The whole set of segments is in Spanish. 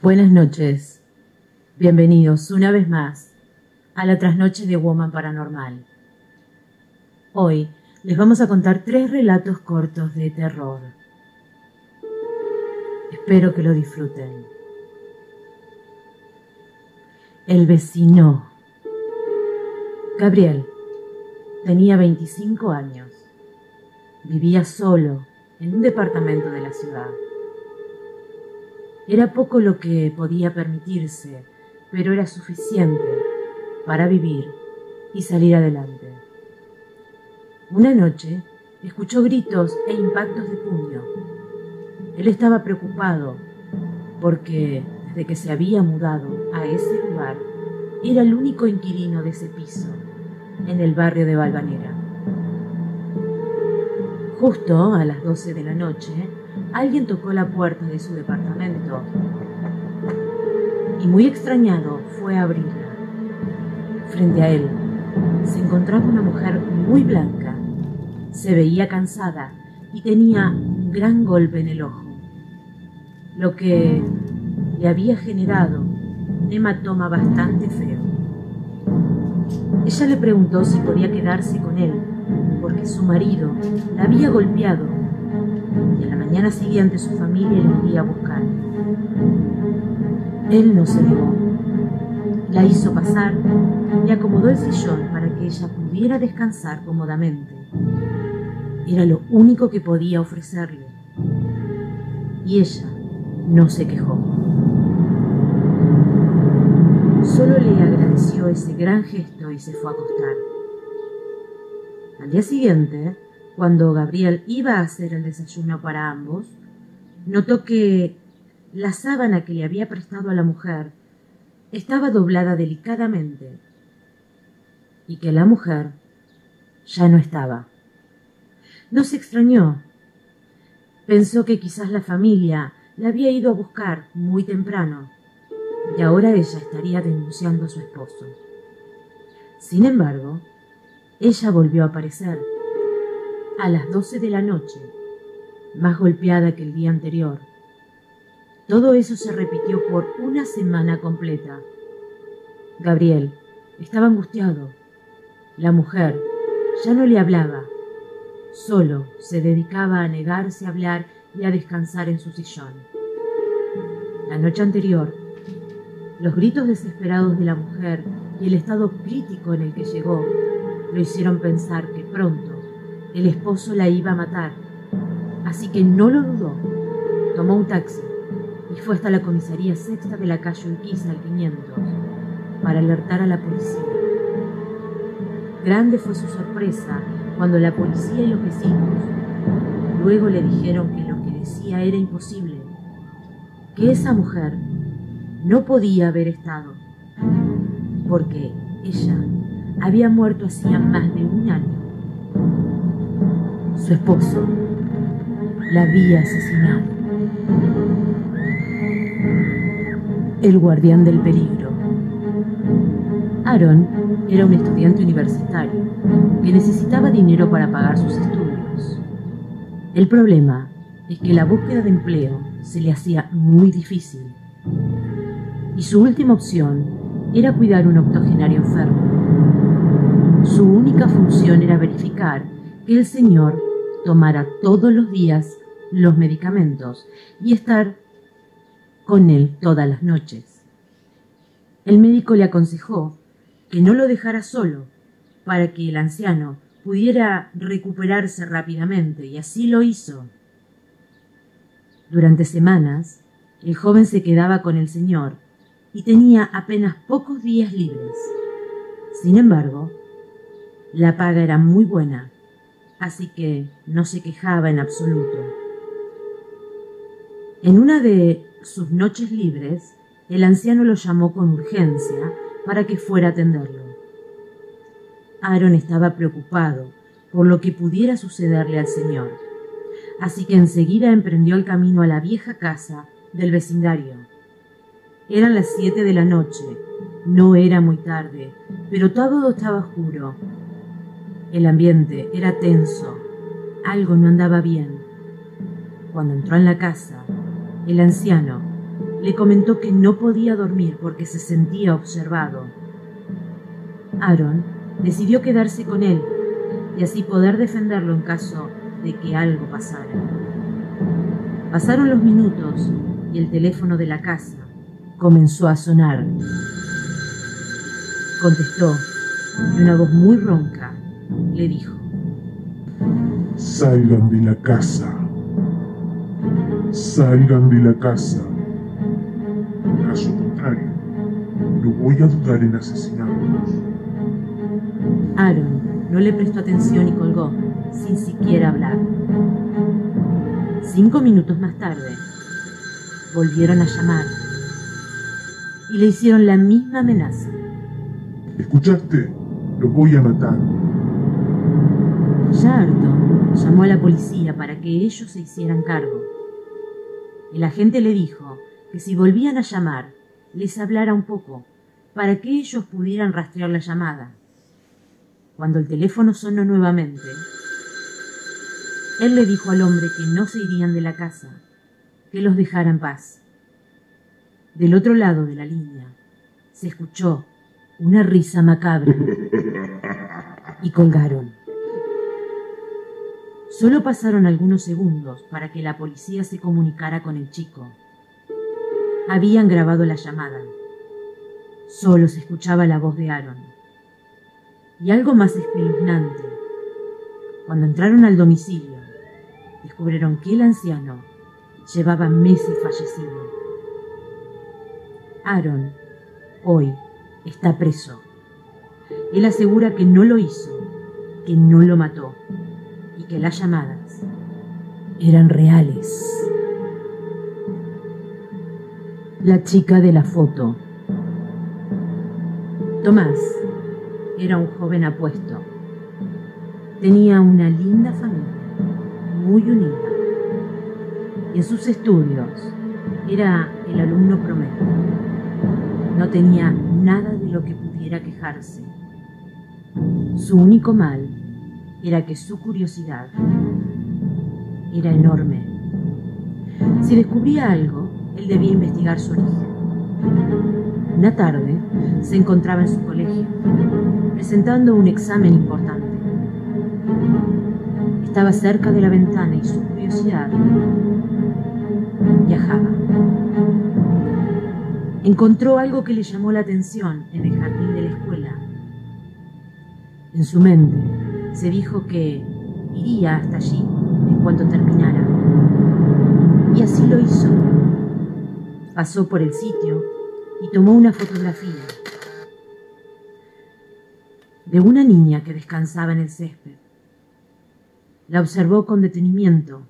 Buenas noches. Bienvenidos una vez más a la trasnoche de Woman Paranormal. Hoy les vamos a contar tres relatos cortos de terror. Espero que lo disfruten. El vecino. Gabriel tenía 25 años. Vivía solo en un departamento de la ciudad. Era poco lo que podía permitirse, pero era suficiente para vivir y salir adelante. Una noche escuchó gritos e impactos de puño. Él estaba preocupado porque desde que se había mudado a ese lugar era el único inquilino de ese piso en el barrio de Valvanera. Justo a las 12 de la noche, alguien tocó la puerta de su departamento y muy extrañado fue a abrirla. Frente a él se encontraba una mujer muy blanca. Se veía cansada y tenía un gran golpe en el ojo, lo que le había generado un hematoma bastante feo. Ella le preguntó si podía quedarse con él porque su marido la había golpeado y a la mañana siguiente su familia le iría a buscar. Él no se negó. La hizo pasar y acomodó el sillón para que ella pudiera descansar cómodamente. Era lo único que podía ofrecerle. Y ella no se quejó. Solo le agradeció ese gran gesto y se fue a acostar. Al día siguiente, cuando Gabriel iba a hacer el desayuno para ambos, notó que la sábana que le había prestado a la mujer estaba doblada delicadamente y que la mujer ya no estaba. No se extrañó. Pensó que quizás la familia la había ido a buscar muy temprano y ahora ella estaría denunciando a su esposo. Sin embargo, ella volvió a aparecer a las doce de la noche, más golpeada que el día anterior. Todo eso se repitió por una semana completa. Gabriel estaba angustiado. La mujer ya no le hablaba, solo se dedicaba a negarse a hablar y a descansar en su sillón. La noche anterior, los gritos desesperados de la mujer y el estado crítico en el que llegó lo hicieron pensar que pronto el esposo la iba a matar. Así que no lo dudó. Tomó un taxi y fue hasta la comisaría sexta de la calle Urquiza al 500 para alertar a la policía. Grande fue su sorpresa cuando la policía y los vecinos luego le dijeron que lo que decía era imposible, que esa mujer no podía haber estado, porque ella había muerto hacía más de un año. Su esposo la había asesinado. El guardián del peligro. Aaron era un estudiante universitario que necesitaba dinero para pagar sus estudios. El problema es que la búsqueda de empleo se le hacía muy difícil y su última opción era cuidar un octogenario enfermo. Su única función era verificar que el señor tomara todos los días los medicamentos y estar con él todas las noches. El médico le aconsejó que no lo dejara solo para que el anciano pudiera recuperarse rápidamente y así lo hizo. Durante semanas, el joven se quedaba con el señor y tenía apenas pocos días libres. Sin embargo, la paga era muy buena, así que no se quejaba en absoluto. En una de sus noches libres, el anciano lo llamó con urgencia para que fuera a atenderlo. Aaron estaba preocupado por lo que pudiera sucederle al señor, así que enseguida emprendió el camino a la vieja casa del vecindario. Eran las siete de la noche. No era muy tarde, pero todo estaba oscuro. El ambiente era tenso. Algo no andaba bien. Cuando entró en la casa, el anciano le comentó que no podía dormir porque se sentía observado. Aaron decidió quedarse con él y así poder defenderlo en caso de que algo pasara. Pasaron los minutos y el teléfono de la casa comenzó a sonar. Contestó y una voz muy ronca le dijo, Salgan de la casa. Salgan de la casa. En caso contrario, no voy a dudar en asesinarlos. Aaron no le prestó atención y colgó, sin siquiera hablar. Cinco minutos más tarde, volvieron a llamar y le hicieron la misma amenaza. ¿Escuchaste? Lo voy a matar. Ya llamó a la policía para que ellos se hicieran cargo. El agente le dijo que si volvían a llamar, les hablara un poco, para que ellos pudieran rastrear la llamada. Cuando el teléfono sonó nuevamente, él le dijo al hombre que no se irían de la casa, que los dejara en paz. Del otro lado de la línea se escuchó una risa macabra y colgaron. Solo pasaron algunos segundos para que la policía se comunicara con el chico. Habían grabado la llamada. Solo se escuchaba la voz de Aaron. Y algo más espeluznante. Cuando entraron al domicilio, descubrieron que el anciano llevaba meses fallecido. Aaron, hoy, está preso. Él asegura que no lo hizo, que no lo mató y que las llamadas eran reales. La chica de la foto. Tomás era un joven apuesto. Tenía una linda familia, muy unida. Y en sus estudios era el alumno promedio. No tenía nada de lo que pudiera quejarse. Su único mal era que su curiosidad era enorme. Si descubría algo, él debía investigar su origen. Una tarde se encontraba en su colegio, presentando un examen importante. Estaba cerca de la ventana y su curiosidad viajaba. Encontró algo que le llamó la atención en el jardín de la escuela. En su mente se dijo que iría hasta allí en cuanto terminara. Y así lo hizo. Pasó por el sitio y tomó una fotografía de una niña que descansaba en el césped. La observó con detenimiento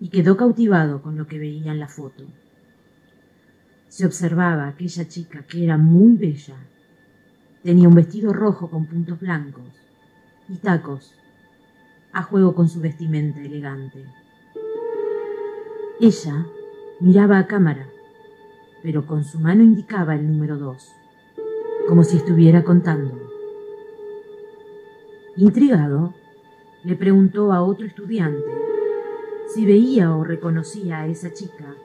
y quedó cautivado con lo que veía en la foto. Se observaba aquella chica que era muy bella. Tenía un vestido rojo con puntos blancos y tacos, a juego con su vestimenta elegante. Ella miraba a cámara, pero con su mano indicaba el número dos, como si estuviera contando. Intrigado, le preguntó a otro estudiante si veía o reconocía a esa chica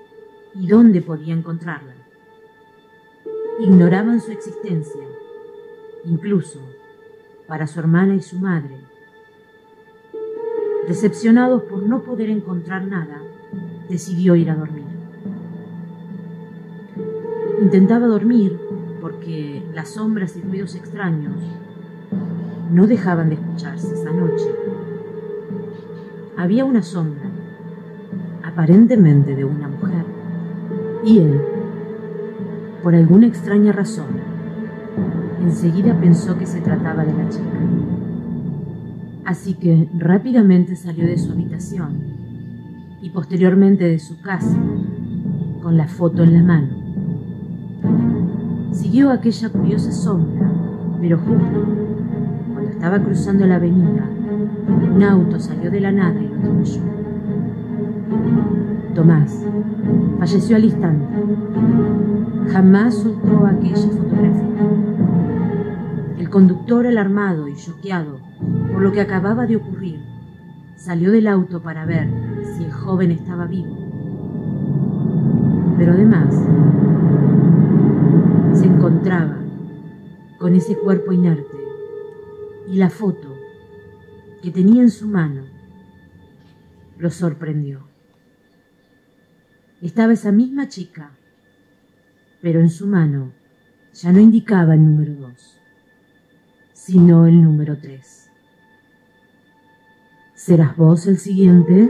y dónde podía encontrarla. Ignoraban su existencia, incluso para su hermana y su madre. Decepcionados por no poder encontrar nada, decidió ir a dormir. Intentaba dormir porque las sombras y ruidos extraños no dejaban de escucharse esa noche. Había una sombra, aparentemente de una mujer, y él, por alguna extraña razón, enseguida pensó que se trataba de la chica. Así que rápidamente salió de su habitación y posteriormente de su casa con la foto en la mano. Siguió aquella curiosa sombra, pero justo cuando estaba cruzando la avenida, un auto salió de la nada y lo atropelló. Tomás falleció al instante. Jamás soltó aquella fotografía. Conductor, alarmado y choqueado por lo que acababa de ocurrir, salió del auto para ver si el joven estaba vivo. Pero además se encontraba con ese cuerpo inerte y la foto que tenía en su mano lo sorprendió. Estaba esa misma chica, pero en su mano ya no indicaba el número dos, sino el número tres. ¿Serás vos el siguiente?